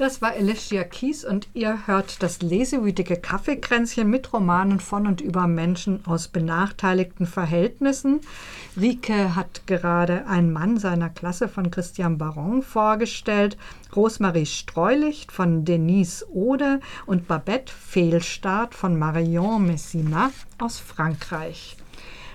Das war Alicia Keys und ihr hört das lesewütige Kaffeekränzchen mit Romanen von und über Menschen aus benachteiligten Verhältnissen. Rike hat gerade einen Mann seiner Klasse von Christian Baron vorgestellt, Rosemarie Streulicht von Denise Ode und Babette Fehlstart von Marion Messina aus Frankreich.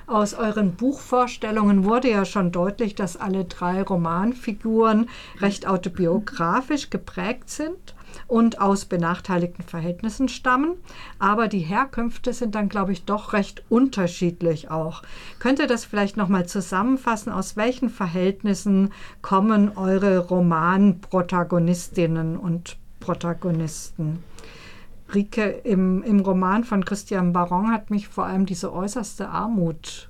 Aus euren Buchvorstellungen wurde ja schon deutlich, dass alle drei Romanfiguren recht autobiografisch geprägt sind und aus benachteiligten Verhältnissen stammen. Aber die Herkünfte sind dann, glaube ich, doch recht unterschiedlich auch. Könnt ihr das vielleicht nochmal zusammenfassen? Aus welchen Verhältnissen kommen eure Romanprotagonistinnen und Protagonisten? Rike, im, im Roman von Christian Baron hat mich vor allem diese äußerste Armut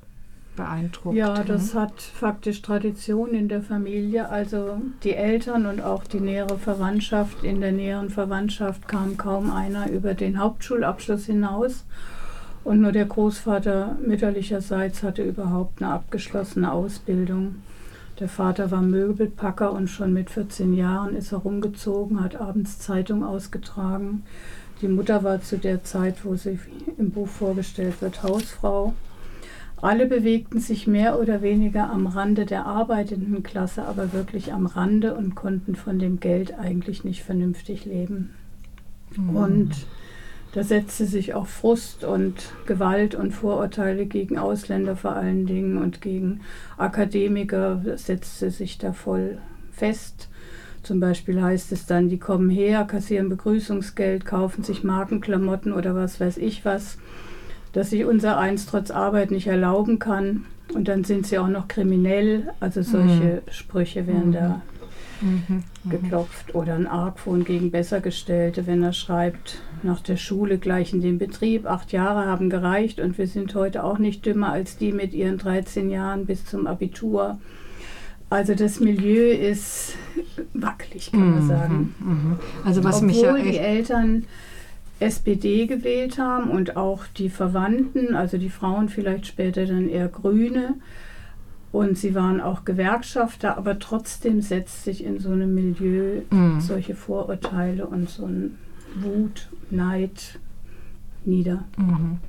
beeindruckt. Ja, das ne? hat faktisch Tradition in der Familie. Also die Eltern und auch die nähere Verwandtschaft, in der näheren Verwandtschaft kam kaum einer über den Hauptschulabschluss hinaus. Und nur der Großvater mütterlicherseits hatte überhaupt eine abgeschlossene Ausbildung. Der Vater war Möbelpacker und schon mit 14 Jahren ist er rumgezogen, hat abends Zeitung ausgetragen. Die Mutter war zu der Zeit, wo sie im Buch vorgestellt wird, Hausfrau. Alle bewegten sich mehr oder weniger am Rande der arbeitenden Klasse, aber wirklich am Rande und konnten von dem Geld eigentlich nicht vernünftig leben. Mhm. Und da setzte sich auch Frust und Gewalt und Vorurteile gegen Ausländer vor allen Dingen und gegen Akademiker setzte sich da voll fest. Zum Beispiel heißt es dann, die kommen her, kassieren Begrüßungsgeld, kaufen sich Markenklamotten oder was weiß ich was, dass sich unser eins trotz Arbeit nicht erlauben kann. Und dann sind sie auch noch kriminell. Also solche mhm. Sprüche werden mhm. da mhm. mhm. geklopft. Oder ein Argwohn gegen Bessergestellte, wenn er schreibt, nach der Schule gleich in den Betrieb, acht Jahre haben gereicht und wir sind heute auch nicht dümmer als die mit ihren 13 Jahren bis zum Abitur. Also das Milieu ist wackelig, kann man mhm, sagen. Mhm. Also was Obwohl mich ja die Eltern SPD gewählt haben und auch die Verwandten, also die Frauen vielleicht später dann eher Grüne. Und sie waren auch Gewerkschafter, aber trotzdem setzt sich in so einem Milieu mhm. solche Vorurteile und so ein Wut, Neid nieder. Mhm.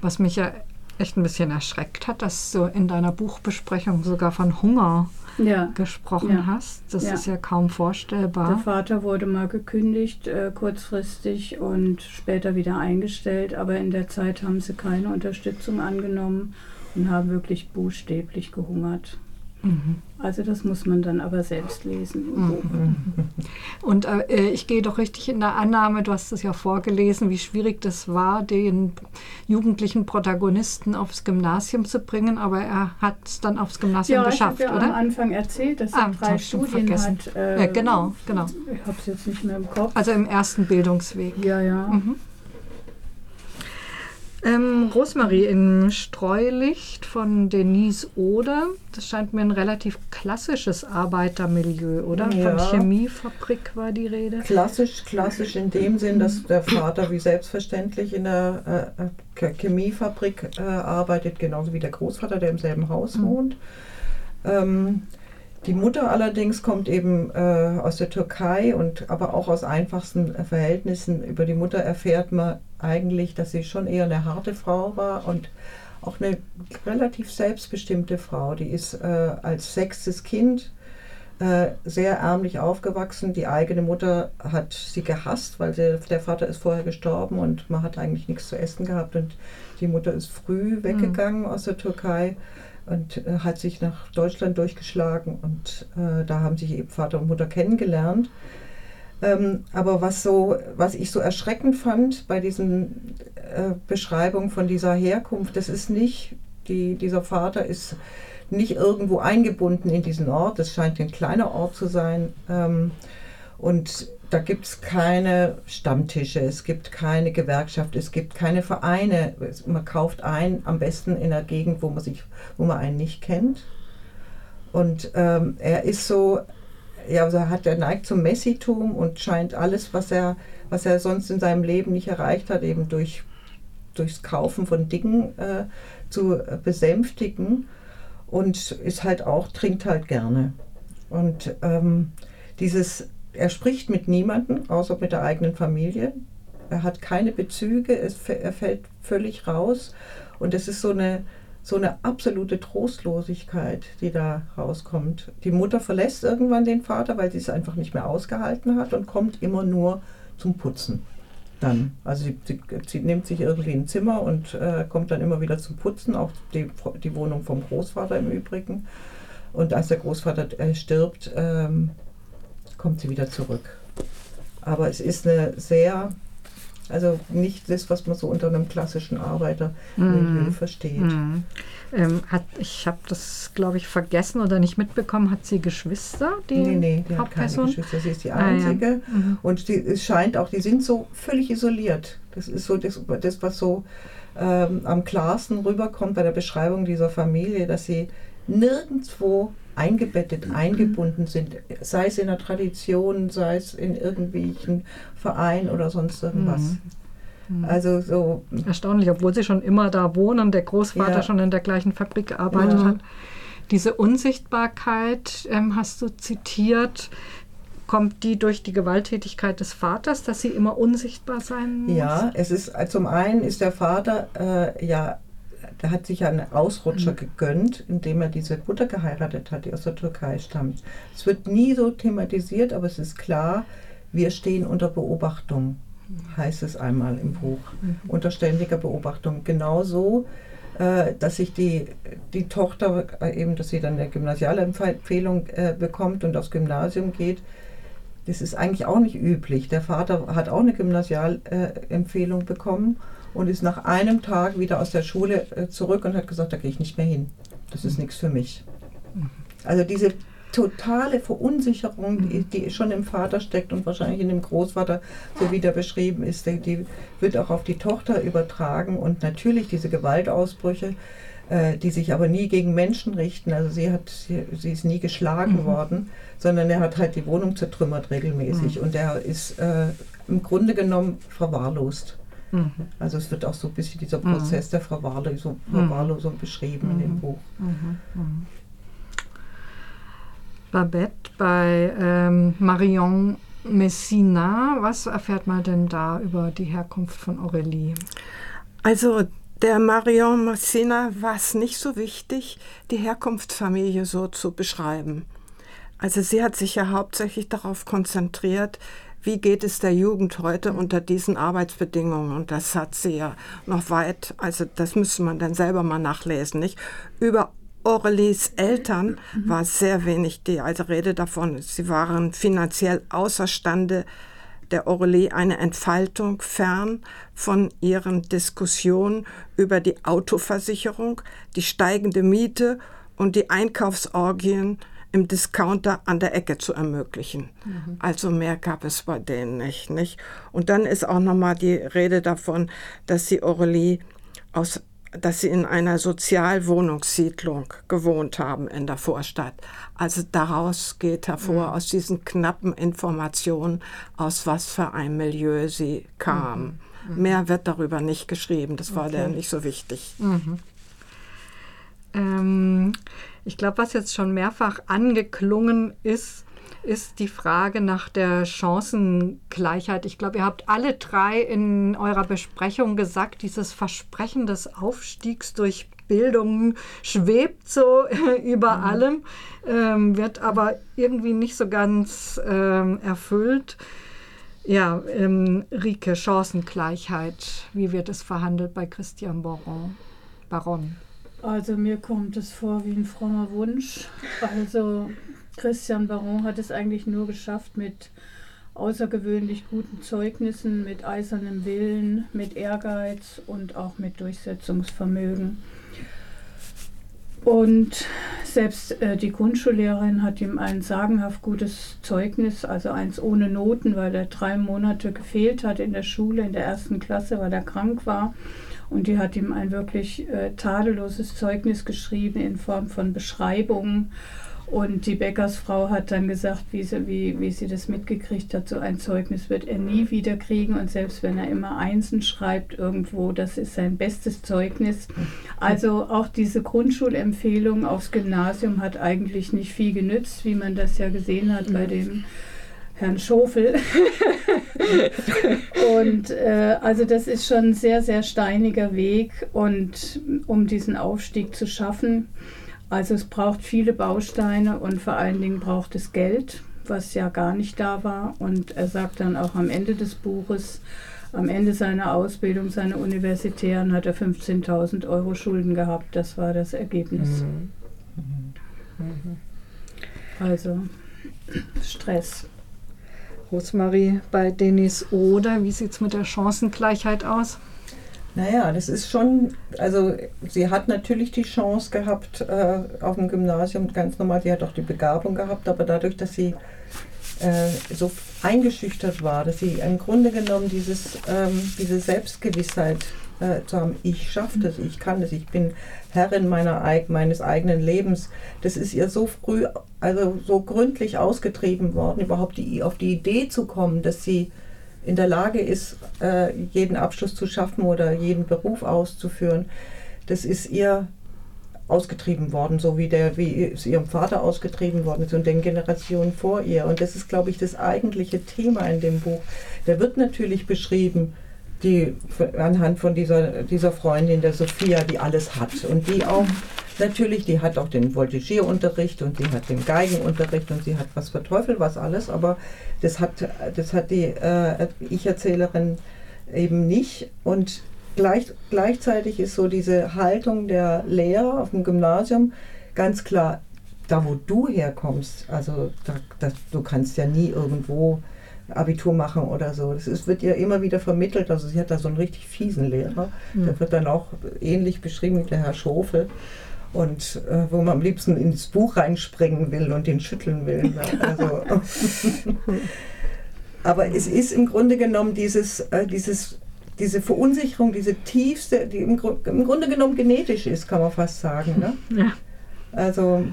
Was mich ja echt ein bisschen erschreckt hat, dass du in deiner Buchbesprechung sogar von Hunger ja. gesprochen ja. hast. Das ja. ist ja kaum vorstellbar. Der Vater wurde mal gekündigt, äh, kurzfristig und später wieder eingestellt, aber in der Zeit haben sie keine Unterstützung angenommen und haben wirklich buchstäblich gehungert. Mhm. Also das muss man dann aber selbst lesen. Mhm. Und äh, ich gehe doch richtig in der Annahme, du hast es ja vorgelesen, wie schwierig das war, den jugendlichen Protagonisten aufs Gymnasium zu bringen, aber er hat es dann aufs Gymnasium ja, geschafft, ich ja oder? am Anfang erzählt, dass er ah, drei Studien vergessen. hat. Äh, ja, genau, genau. Ich habe es jetzt nicht mehr im Kopf. Also im ersten Bildungsweg. Ja, ja. Mhm. Ähm, Rosmarie in Streulicht von Denise Oder. Das scheint mir ein relativ klassisches Arbeitermilieu, oder? Ja. Von Chemiefabrik war die Rede. Klassisch, klassisch in dem Sinn, dass der Vater wie selbstverständlich in der äh, äh Chemiefabrik äh, arbeitet, genauso wie der Großvater, der im selben Haus mhm. wohnt. Ähm, die Mutter allerdings kommt eben äh, aus der Türkei und aber auch aus einfachsten äh, Verhältnissen. Über die Mutter erfährt man eigentlich, dass sie schon eher eine harte Frau war und auch eine relativ selbstbestimmte Frau. Die ist äh, als sechstes Kind äh, sehr ärmlich aufgewachsen. Die eigene Mutter hat sie gehasst, weil sie, der Vater ist vorher gestorben und man hat eigentlich nichts zu essen gehabt und die Mutter ist früh mhm. weggegangen mhm. aus der Türkei und äh, hat sich nach Deutschland durchgeschlagen und äh, da haben sich eben Vater und Mutter kennengelernt. Ähm, aber was, so, was ich so erschreckend fand bei diesen äh, Beschreibungen von dieser Herkunft, das ist nicht, die, dieser Vater ist nicht irgendwo eingebunden in diesen Ort, das scheint ein kleiner Ort zu sein. Ähm, und da gibt es keine Stammtische, es gibt keine Gewerkschaft, es gibt keine Vereine. Man kauft ein, am besten in der Gegend, wo man, sich, wo man einen nicht kennt. Und ähm, er ist so, ja, also hat, er neigt zum Messitum und scheint alles, was er, was er sonst in seinem Leben nicht erreicht hat, eben durch, durchs Kaufen von Dingen äh, zu besänftigen. Und ist halt auch, trinkt halt gerne. Und ähm, dieses er spricht mit niemandem, außer mit der eigenen Familie. Er hat keine Bezüge, es, er fällt völlig raus. Und es ist so eine, so eine absolute Trostlosigkeit, die da rauskommt. Die Mutter verlässt irgendwann den Vater, weil sie es einfach nicht mehr ausgehalten hat und kommt immer nur zum Putzen. Dann. Also sie, sie, sie nimmt sich irgendwie ein Zimmer und äh, kommt dann immer wieder zum Putzen, auch die, die Wohnung vom Großvater im Übrigen. Und als der Großvater äh, stirbt, ähm, kommt sie wieder zurück. Aber es ist eine sehr, also nicht das, was man so unter einem klassischen Arbeiter mm. versteht. Mm. Ähm, hat, ich habe das, glaube ich, vergessen oder nicht mitbekommen. Hat sie Geschwister? Die nee, nee, die Hauptperson? hat keine Geschwister. Sie ist die einzige. Ah, ja. mhm. Und die, es scheint auch, die sind so völlig isoliert. Das ist so das, das was so ähm, am klarsten rüberkommt bei der Beschreibung dieser Familie, dass sie nirgendwo eingebettet, mhm. eingebunden sind, sei es in der Tradition, sei es in irgendwelchen Verein oder sonst irgendwas. Mhm. mhm. Also so. Erstaunlich, obwohl sie schon immer da wohnen, der Großvater ja. schon in der gleichen Fabrik gearbeitet ja. hat. Diese Unsichtbarkeit ähm, hast du zitiert. Kommt die durch die Gewalttätigkeit des Vaters, dass sie immer unsichtbar sein muss? Ja, es ist zum einen ist der Vater äh, ja der hat sich einen Ausrutscher mhm. gegönnt, indem er diese Mutter geheiratet hat, die aus der Türkei stammt. Es wird nie so thematisiert, aber es ist klar, wir stehen unter Beobachtung, heißt es einmal im Buch. Mhm. Unter ständiger Beobachtung. Genauso, äh, dass sich die, die Tochter äh, eben, dass sie dann eine Gymnasialempfehlung äh, bekommt und aufs Gymnasium geht. Das ist eigentlich auch nicht üblich. Der Vater hat auch eine Gymnasialempfehlung bekommen und ist nach einem Tag wieder aus der Schule äh, zurück und hat gesagt, da gehe ich nicht mehr hin. Das ist nichts für mich. Also diese totale Verunsicherung, die, die, schon im Vater steckt und wahrscheinlich in dem Großvater, so wie der beschrieben ist, die, die wird auch auf die Tochter übertragen und natürlich diese Gewaltausbrüche, äh, die sich aber nie gegen Menschen richten. Also sie hat, sie, sie ist nie geschlagen mhm. worden, sondern er hat halt die Wohnung zertrümmert regelmäßig mhm. und er ist äh, im Grunde genommen verwahrlost. Mhm. Also es wird auch so ein bisschen dieser mhm. Prozess der Verwahrlosung, Verwahrlosung beschrieben in dem Buch. Babette bei ähm, Marion Messina, was erfährt man denn da über die Herkunft von Aurélie? Also der Marion Messina war es nicht so wichtig, die Herkunftsfamilie so zu beschreiben. Also sie hat sich ja hauptsächlich darauf konzentriert, wie geht es der Jugend heute unter diesen Arbeitsbedingungen? Und das hat sie ja noch weit, also das müsste man dann selber mal nachlesen, nicht? Über Aurelies Eltern war sehr wenig die also Rede davon. Sie waren finanziell außerstande, der Aurelie eine Entfaltung fern von ihren Diskussionen über die Autoversicherung, die steigende Miete und die Einkaufsorgien im Discounter an der Ecke zu ermöglichen. Mhm. Also mehr gab es bei denen nicht, nicht. Und dann ist auch noch mal die Rede davon, dass sie Aurelie aus dass sie in einer Sozialwohnungssiedlung gewohnt haben in der Vorstadt. Also daraus geht hervor, mhm. aus diesen knappen Informationen, aus was für ein Milieu sie kam. Mhm. Mhm. Mehr wird darüber nicht geschrieben, das war okay. der nicht so wichtig. Mhm. Ähm, ich glaube, was jetzt schon mehrfach angeklungen ist, ist die Frage nach der Chancengleichheit. Ich glaube, ihr habt alle drei in eurer Besprechung gesagt, dieses Versprechen des Aufstiegs durch Bildung schwebt so über mhm. allem, ähm, wird aber irgendwie nicht so ganz ähm, erfüllt. Ja, ähm, Rike, Chancengleichheit, wie wird es verhandelt bei Christian Baron? Baron? Also mir kommt es vor wie ein frommer Wunsch. Also Christian Baron hat es eigentlich nur geschafft mit außergewöhnlich guten Zeugnissen, mit eisernem Willen, mit Ehrgeiz und auch mit Durchsetzungsvermögen. Und selbst äh, die Grundschullehrerin hat ihm ein sagenhaft gutes Zeugnis, also eins ohne Noten, weil er drei Monate gefehlt hat in der Schule, in der ersten Klasse, weil er krank war. Und die hat ihm ein wirklich äh, tadelloses Zeugnis geschrieben in Form von Beschreibungen. Und die Bäckersfrau hat dann gesagt, wie sie, wie, wie sie das mitgekriegt hat, so ein Zeugnis wird er nie wieder kriegen. Und selbst wenn er immer Einsen schreibt irgendwo, das ist sein bestes Zeugnis. Also auch diese Grundschulempfehlung aufs Gymnasium hat eigentlich nicht viel genützt, wie man das ja gesehen hat bei dem Herrn Schofel. und äh, also das ist schon ein sehr, sehr steiniger Weg und um diesen Aufstieg zu schaffen. Also es braucht viele Bausteine und vor allen Dingen braucht es Geld, was ja gar nicht da war. Und er sagt dann auch am Ende des Buches, am Ende seiner Ausbildung, seiner universitären, hat er 15.000 Euro Schulden gehabt. Das war das Ergebnis. Mhm. Mhm. Also Stress. Rosmarie, bei Denis Oder, wie sieht es mit der Chancengleichheit aus? Naja, das ist schon, also sie hat natürlich die Chance gehabt äh, auf dem Gymnasium, ganz normal, sie hat auch die Begabung gehabt, aber dadurch, dass sie äh, so eingeschüchtert war, dass sie im Grunde genommen dieses, ähm, diese Selbstgewissheit äh, zu haben, ich schaffe das, ich kann das, ich bin Herrin meiner, meines eigenen Lebens, das ist ihr so früh, also so gründlich ausgetrieben worden, überhaupt die, auf die Idee zu kommen, dass sie in der Lage ist, äh, jeden Abschluss zu schaffen oder jeden Beruf auszuführen. Das ist ihr ausgetrieben worden, so wie, der, wie es ihrem Vater ausgetrieben worden ist und den Generationen vor ihr. Und das ist, glaube ich, das eigentliche Thema in dem Buch. Da wird natürlich beschrieben, die anhand von dieser, dieser Freundin, der Sophia, die alles hat. Und die auch natürlich, die hat auch den Voltigierunterricht und die hat den Geigenunterricht und sie hat was für Teufel was alles, aber das hat, das hat die äh, Ich-Erzählerin eben nicht. Und gleich, gleichzeitig ist so diese Haltung der Lehrer auf dem Gymnasium ganz klar, da wo du herkommst, also da, da, du kannst ja nie irgendwo Abitur machen oder so. Das ist, wird ihr immer wieder vermittelt. Also sie hat da so einen richtig fiesen Lehrer. Mhm. Der wird dann auch ähnlich beschrieben wie der Herr Schofel. Und äh, wo man am liebsten ins Buch reinspringen will und den schütteln will. Ne? Also, aber es ist im Grunde genommen dieses, äh, dieses, diese Verunsicherung, diese tiefste, die im, im, Grunde genommen genetisch ist, kann man fast sagen. Ne? Ja. Also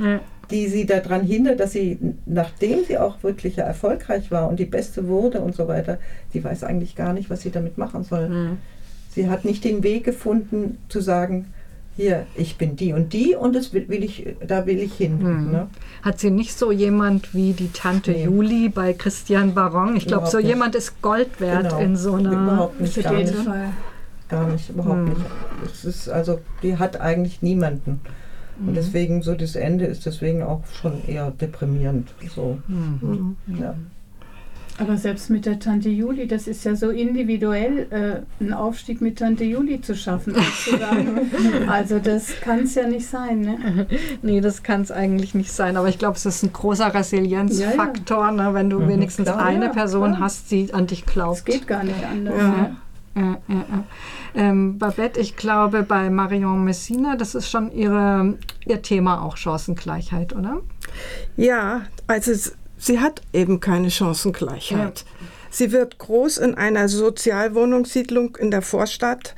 ja die sie daran hindert, dass sie, nachdem sie auch wirklich erfolgreich war und die Beste wurde und so weiter, sie weiß eigentlich gar nicht, was sie damit machen soll. Mhm. Sie hat nicht den Weg gefunden zu sagen, hier, ich bin die und die und das will, will ich, da will ich hin. Mhm. Ne? Hat sie nicht so jemand wie die Tante nee. Juli bei Christian Baron? Ich glaube, so nicht. jemand ist Gold wert genau. in so einer überhaupt nicht, gar nicht, gar nicht, überhaupt mhm. nicht. Es ist also, die hat eigentlich niemanden. Und mhm. deswegen so das Ende ist deswegen auch schon eher deprimierend. So. Mhm. Ja. Aber selbst mit der Tante Juli, das ist ja so individuell, äh, einen Aufstieg mit Tante Juli zu schaffen. also das kann es ja nicht sein. Ne? nee, das kann es eigentlich nicht sein. Aber ich glaube, es ist ein großer Resilienzfaktor, ja, ja. Ne, wenn du mhm, wenigstens klar, eine ja, Person klar. hast, die an dich glaubt. Es geht gar nicht anders. Ne? Ja, ja, ja. Ähm, Babette, ich glaube, bei Marion Messina, das ist schon ihre, ihr Thema auch Chancengleichheit, oder? Ja, also sie hat eben keine Chancengleichheit. Ja. Sie wird groß in einer Sozialwohnungssiedlung in der Vorstadt,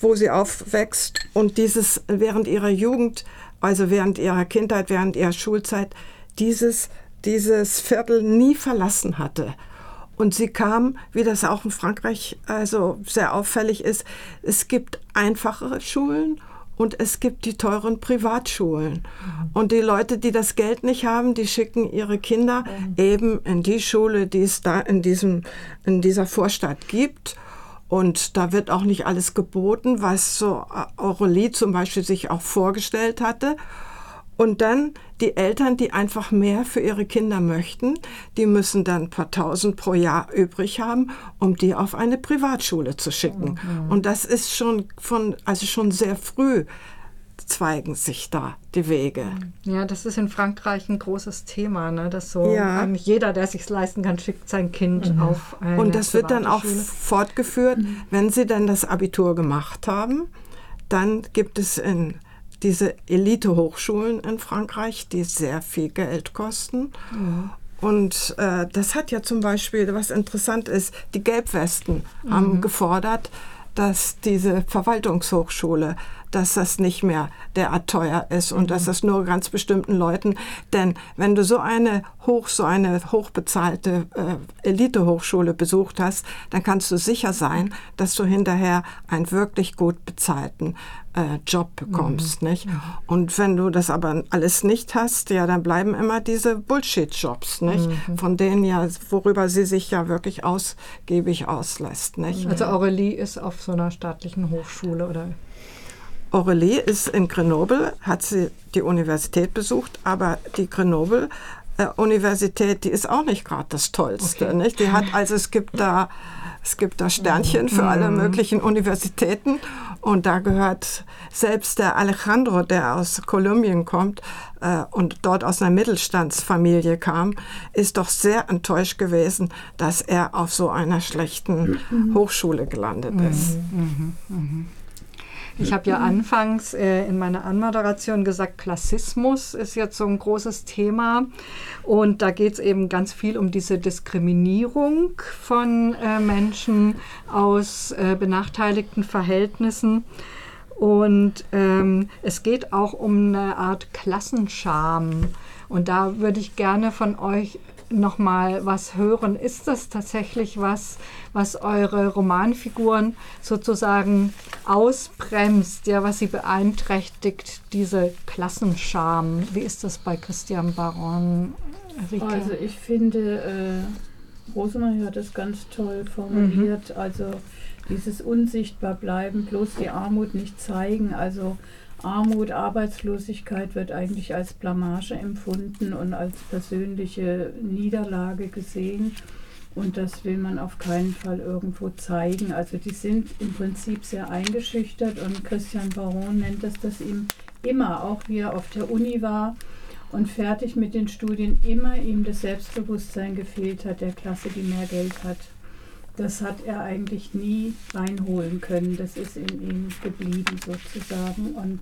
wo sie aufwächst und dieses während ihrer Jugend, also während ihrer Kindheit, während ihrer Schulzeit, dieses, dieses Viertel nie verlassen hatte. Und sie kam, wie das auch in Frankreich also sehr auffällig ist, es gibt einfachere Schulen und es gibt die teuren Privatschulen. Mhm. Und die Leute, die das Geld nicht haben, die schicken ihre Kinder mhm. eben in die Schule, die es da in, diesem, in dieser Vorstadt gibt. Und da wird auch nicht alles geboten, was so Aurelie zum Beispiel sich auch vorgestellt hatte. Und dann die Eltern, die einfach mehr für ihre Kinder möchten, die müssen dann ein paar tausend pro Jahr übrig haben, um die auf eine Privatschule zu schicken. Mhm. Und das ist schon von, also schon sehr früh zweigen sich da die Wege. Ja, das ist in Frankreich ein großes Thema, ne? dass so ja. jeder, der sich leisten kann, schickt sein Kind mhm. auf eine Und das wird dann auch fortgeführt, mhm. wenn sie dann das Abitur gemacht haben. Dann gibt es in diese Elite-Hochschulen in Frankreich, die sehr viel Geld kosten. Mhm. Und äh, das hat ja zum Beispiel, was interessant ist, die Gelbwesten mhm. haben gefordert, dass diese Verwaltungshochschule dass das nicht mehr derart teuer ist und dass das nur ganz bestimmten Leuten, denn wenn du so eine hoch, so eine hochbezahlte äh, Elite-Hochschule besucht hast, dann kannst du sicher sein, dass du hinterher einen wirklich gut bezahlten äh, Job bekommst, mhm. nicht? Und wenn du das aber alles nicht hast, ja, dann bleiben immer diese Bullshit-Jobs, nicht? Mhm. Von denen ja, worüber sie sich ja wirklich ausgiebig auslässt, nicht? Also Aurelie ist auf so einer staatlichen Hochschule, oder? Aurelie ist in Grenoble, hat sie die Universität besucht, aber die Grenoble äh, Universität, die ist auch nicht gerade das Tollste. Okay. Nicht? Die hat, also es gibt da, es gibt da Sternchen für alle mhm. möglichen Universitäten und da gehört selbst der Alejandro, der aus Kolumbien kommt äh, und dort aus einer Mittelstandsfamilie kam, ist doch sehr enttäuscht gewesen, dass er auf so einer schlechten mhm. Hochschule gelandet ist. Mhm. Mhm. mhm. Ich habe ja anfangs äh, in meiner Anmoderation gesagt, Klassismus ist jetzt so ein großes Thema. Und da geht es eben ganz viel um diese Diskriminierung von äh, Menschen aus äh, benachteiligten Verhältnissen. Und ähm, es geht auch um eine Art Klassenscham. Und da würde ich gerne von euch noch mal was hören. Ist das tatsächlich was, was eure Romanfiguren sozusagen ausbremst, ja, was sie beeinträchtigt, diese Klassenscham? Wie ist das bei Christian Baron? Rike? Also ich finde, äh, Rosemarie hat das ganz toll formuliert. Mhm. Also dieses unsichtbar bleiben, bloß die Armut nicht zeigen. Also Armut, Arbeitslosigkeit wird eigentlich als Blamage empfunden und als persönliche Niederlage gesehen. Und das will man auf keinen Fall irgendwo zeigen. Also die sind im Prinzip sehr eingeschüchtert und Christian Baron nennt das, dass ihm immer, auch wie er auf der Uni war und fertig mit den Studien, immer ihm das Selbstbewusstsein gefehlt hat, der Klasse, die mehr Geld hat das hat er eigentlich nie reinholen können. Das ist in ihm geblieben sozusagen. Und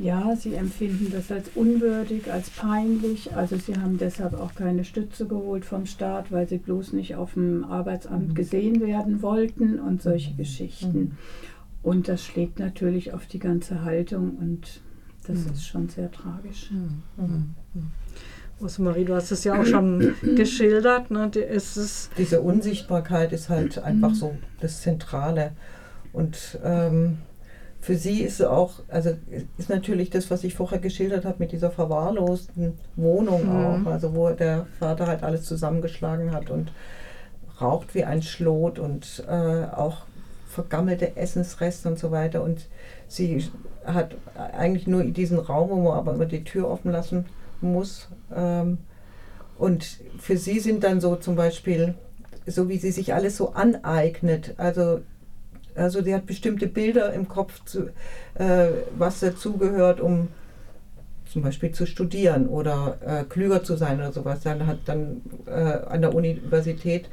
ja, sie empfinden das als unwürdig, als peinlich. Also sie haben deshalb auch keine Stütze geholt vom Staat, weil sie bloß nicht auf dem Arbeitsamt mhm. gesehen werden wollten und solche mhm. Geschichten. Mhm. Und das schlägt natürlich auf die ganze Haltung und das mhm. ist schon sehr tragisch. Rosemarie, du hast es ja auch schon geschildert. Ne? Die, es Diese Unsichtbarkeit ist halt einfach mhm. so das Zentrale. Und ähm, für sie ist auch, also ist natürlich das, was ich vorher geschildert habe mit dieser verwahrlosten Wohnung mhm. auch, also wo der Vater halt alles zusammengeschlagen hat und raucht wie ein Schlot und äh, auch vergammelte Essensreste und so weiter. Und sie hat eigentlich nur diesen Raum, wo man aber immer die Tür offen lassen muss. Ähm, und für sie sind dann so zum Beispiel, so wie sie sich alles so aneignet, also, also sie hat bestimmte Bilder im Kopf, zu, äh, was dazugehört, um zum Beispiel zu studieren oder äh, klüger zu sein oder sowas. Dann hat dann äh, an der Universität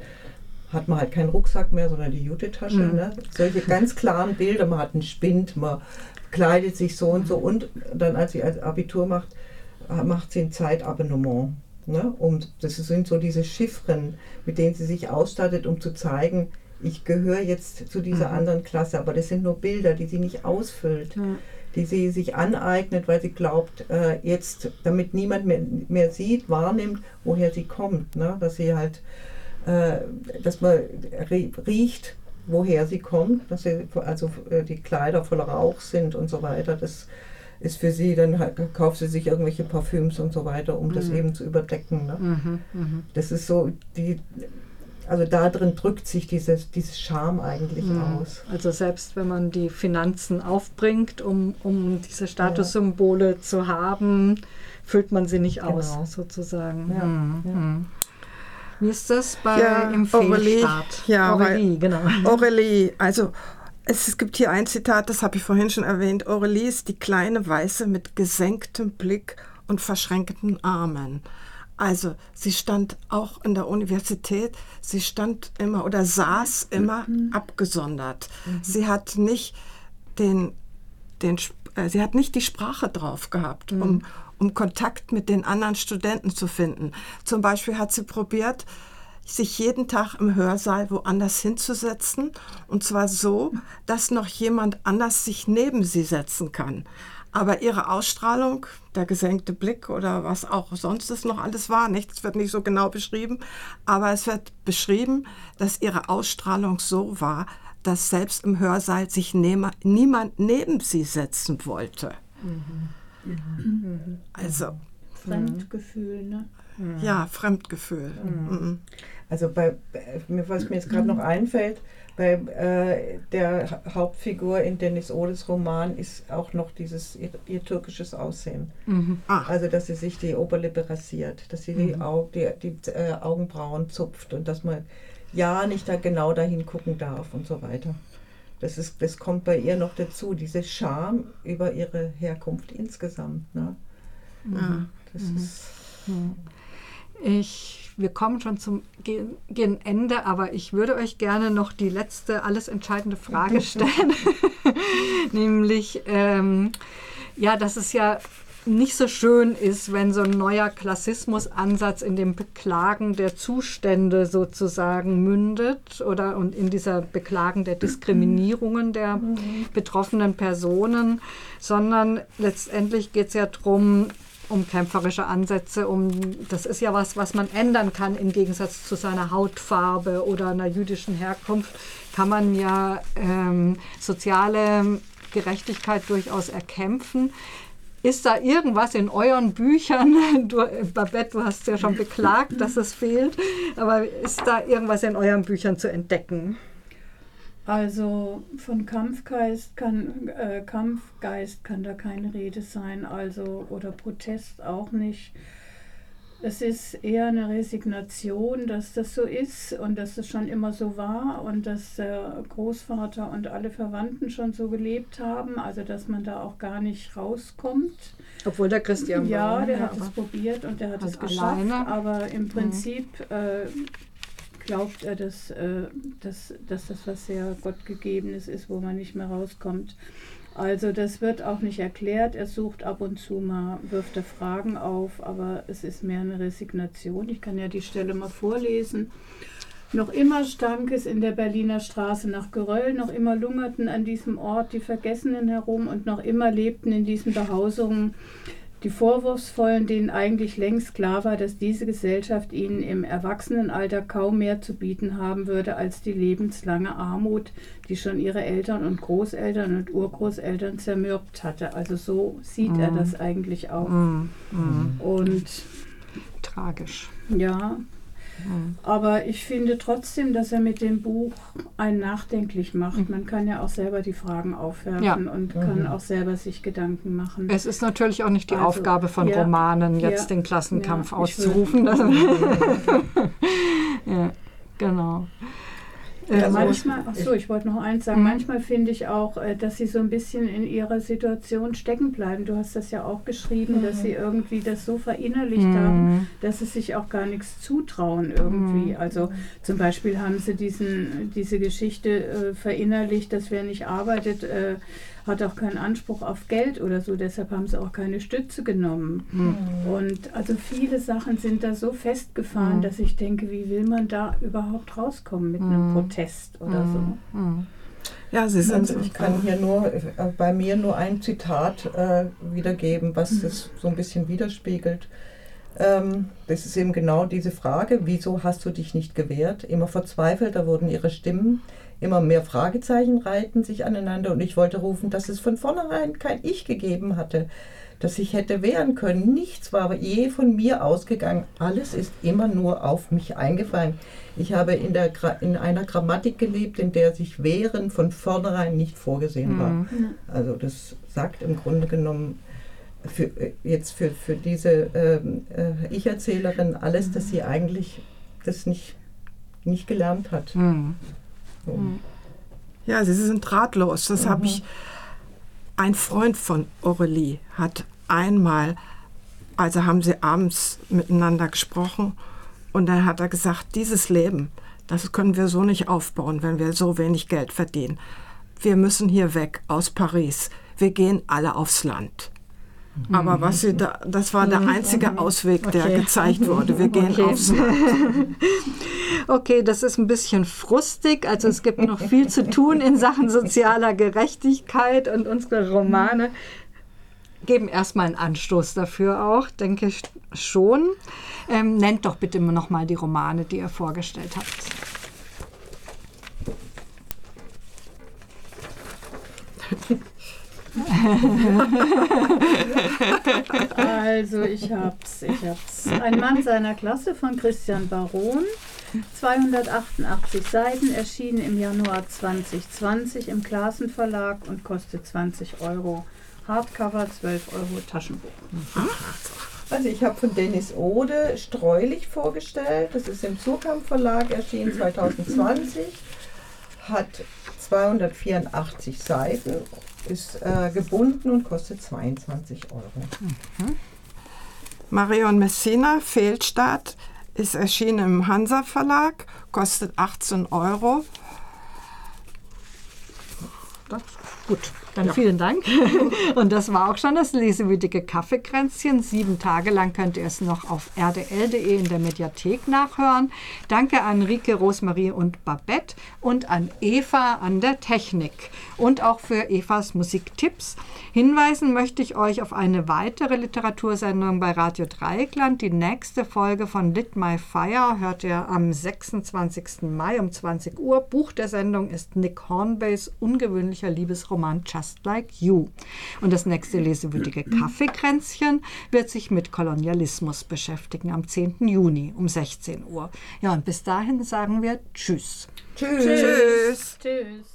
hat man halt keinen Rucksack mehr, sondern die Jute-Tasche. Mhm. Ne? Solche ganz klaren Bilder, man hat einen Spind, man kleidet sich so und so und dann als sie als Abitur macht, macht sie ein Zeitabonnement. Ne? Um, das sind so diese Chiffren, mit denen sie sich ausstattet, um zu zeigen, ich gehöre jetzt zu dieser mhm. anderen Klasse. Aber das sind nur Bilder, die sie nicht ausfüllt, ja. die sie sich aneignet, weil sie glaubt, äh, jetzt, damit niemand mehr, mehr sieht, wahrnimmt, woher sie kommt. Ne? Dass sie halt, äh, dass man riecht, woher sie kommt, dass sie, also äh, die Kleider voller Rauch sind und so weiter. Das ist für sie, dann kauft sie sich irgendwelche Parfüms und so weiter, um mhm. das eben zu überdecken. Ne? Mhm, mh. Das ist so, die, also da drin drückt sich dieses, dieses Charme eigentlich mhm. aus. Also selbst wenn man die Finanzen aufbringt, um, um diese Statussymbole ja. zu haben, füllt man sie nicht genau. aus, sozusagen. Ja. Mhm. Ja. Mhm. Wie ist das bei ja, im Fehlstart? Ja, Aurelie, genau. Aurelie, also es gibt hier ein Zitat, das habe ich vorhin schon erwähnt. Aurelie ist die kleine Weiße mit gesenktem Blick und verschränkten Armen. Also sie stand auch in der Universität, sie stand immer oder saß immer mhm. abgesondert. Mhm. Sie hat nicht den, den äh, sie hat nicht die Sprache drauf gehabt, mhm. um, um Kontakt mit den anderen Studenten zu finden. Zum Beispiel hat sie probiert, sich jeden Tag im Hörsaal woanders hinzusetzen. Und zwar so, dass noch jemand anders sich neben sie setzen kann. Aber ihre Ausstrahlung, der gesenkte Blick oder was auch sonst es noch alles war, nichts wird nicht so genau beschrieben, aber es wird beschrieben, dass ihre Ausstrahlung so war, dass selbst im Hörsaal sich niemand neben sie setzen wollte. Mhm. Mhm. Also. Fremdgefühl, ne? Ja, Fremdgefühl. Mhm. Also bei, was mir jetzt gerade noch einfällt, bei äh, der Hauptfigur in Dennis Odes Roman ist auch noch dieses ihr, ihr türkisches Aussehen. Mhm. Also dass sie sich die Oberlippe rasiert, dass sie die, mhm. Au die, die äh, Augenbrauen zupft und dass man ja nicht da genau dahin gucken darf und so weiter. Das, ist, das kommt bei ihr noch dazu, diese Scham über ihre Herkunft insgesamt. Ne? Ja. Das mhm. ist. Mhm. Ich, wir kommen schon zum gegen Ende, aber ich würde euch gerne noch die letzte, alles entscheidende Frage stellen. Nämlich, ähm, ja, dass es ja nicht so schön ist, wenn so ein neuer Klassismusansatz in dem Beklagen der Zustände sozusagen mündet oder und in dieser Beklagen der Diskriminierungen der mhm. betroffenen Personen, sondern letztendlich geht es ja darum, um kämpferische Ansätze, um das ist ja was, was man ändern kann im Gegensatz zu seiner Hautfarbe oder einer jüdischen Herkunft, kann man ja ähm, soziale Gerechtigkeit durchaus erkämpfen. Ist da irgendwas in euren Büchern, du, Babette, du hast ja schon beklagt, dass es fehlt, aber ist da irgendwas in euren Büchern zu entdecken? Also von Kampfgeist kann, äh, Kampfgeist kann da keine Rede sein, also oder Protest auch nicht. Es ist eher eine Resignation, dass das so ist und dass es schon immer so war und dass der Großvater und alle Verwandten schon so gelebt haben, also dass man da auch gar nicht rauskommt. Obwohl der Christian ja, war. der ja, hat es probiert und der hat es geschafft, alleine. aber im mhm. Prinzip äh, glaubt er, dass, äh, dass, dass das was sehr Gottgegebenes ist, wo man nicht mehr rauskommt. Also das wird auch nicht erklärt. Er sucht ab und zu mal, wirft er Fragen auf, aber es ist mehr eine Resignation. Ich kann ja die Stelle mal vorlesen. Noch immer stank es in der Berliner Straße nach Geröll, noch immer lungerten an diesem Ort die Vergessenen herum und noch immer lebten in diesen Behausungen die Vorwurfsvollen, denen eigentlich längst klar war, dass diese Gesellschaft ihnen im Erwachsenenalter kaum mehr zu bieten haben würde als die lebenslange Armut, die schon ihre Eltern und Großeltern und Urgroßeltern zermürbt hatte. Also so sieht mm. er mhm. das eigentlich auch. Mm. Mm. Und tragisch. Ja, aber ich finde trotzdem, dass er mit dem Buch einen nachdenklich macht. Mhm. Man kann ja auch selber die Fragen aufwerfen ja. und kann mhm. auch selber sich Gedanken machen. Es ist natürlich auch nicht die also, Aufgabe von ja, Romanen, jetzt ja, den Klassenkampf auszurufen. ja, genau. Ja, manchmal, ach so, ich wollte noch eins sagen. Mhm. Manchmal finde ich auch, äh, dass sie so ein bisschen in ihrer Situation stecken bleiben. Du hast das ja auch geschrieben, mhm. dass sie irgendwie das so verinnerlicht mhm. haben, dass sie sich auch gar nichts zutrauen irgendwie. Mhm. Also zum Beispiel haben sie diesen, diese Geschichte äh, verinnerlicht, dass wer nicht arbeitet, äh, hat auch keinen Anspruch auf Geld oder so, deshalb haben sie auch keine Stütze genommen. Mhm. Und also viele Sachen sind da so festgefahren, mhm. dass ich denke, wie will man da überhaupt rauskommen mit einem mhm. Protest oder so? Mhm. Mhm. Ja, Sie sind. Also ich kann hier nur äh, bei mir nur ein Zitat äh, wiedergeben, was das so ein bisschen widerspiegelt. Ähm, das ist eben genau diese Frage, wieso hast du dich nicht gewehrt? Immer verzweifelt, da wurden ihre Stimmen immer mehr Fragezeichen reiten sich aneinander und ich wollte rufen, dass es von vornherein kein Ich gegeben hatte, dass ich hätte wehren können. Nichts war je von mir ausgegangen. Alles ist immer nur auf mich eingefallen. Ich habe in, der, in einer Grammatik gelebt, in der sich Wehren von vornherein nicht vorgesehen war. Mhm. Also das sagt im Grunde genommen für, jetzt für, für diese ähm, äh, Ich-Erzählerin alles, dass sie eigentlich das nicht, nicht gelernt hat. Mhm. Mhm. Ja, sie sind ratlos. Das mhm. habe ich. Ein Freund von Aurelie hat einmal, also haben sie abends miteinander gesprochen und dann hat er gesagt, dieses Leben, das können wir so nicht aufbauen, wenn wir so wenig Geld verdienen. Wir müssen hier weg aus Paris. Wir gehen alle aufs Land. Aber was sie da, das war der einzige Ausweg, der Okay. gezeigt wurde. Wir gehen Okay. aufs Land. Okay, das ist ein bisschen frustig. Also es gibt noch viel zu tun in Sachen sozialer Gerechtigkeit und unsere Romane geben erstmal einen Anstoß dafür auch, denke ich schon. Ähm, nennt doch bitte noch mal die Romane, die ihr vorgestellt habt. Also ich hab's, ich hab's. Ein Mann seiner Klasse von Christian Baron. 288 Seiten, erschienen im Januar 2020 im Klassen Verlag und kostet 20 Euro. Hardcover 12 Euro Taschenbuch. Also ich habe von Dennis Ode Streulich vorgestellt. Das ist im Surkamp Verlag erschienen 2020. Hat 284 Seiten, ist äh, gebunden und kostet 22 Euro. Marion Messina, Fehlstart, ist erschienen im Hansa Verlag, kostet 18 Euro. Das, gut, dann vielen Dank. Und das war auch schon das lesewütige Kaffeekränzchen. Sieben Tage lang könnt ihr es noch auf rdl.de in der Mediathek nachhören. Danke an Rike, Rosmarie und Babette und an Eva an der Technik und auch für Evas Musiktipps. Hinweisen möchte ich euch auf eine weitere Literatursendung bei Radio Dreieckland. Die nächste Folge von Lit My Fire hört ihr am 26. Mai um 20 Uhr. Buch der Sendung ist Nick Hornbys ungewöhnlicher Liebesroman Just Like You. Und das nächste lesewürdige Kaffeekränzchen wird sich mit Kolonialismus beschäftigen am 10. Juni um 16 Uhr. Ja, und bis dahin sagen wir Tschüss. Tschüss. Tschüss. Tschüss.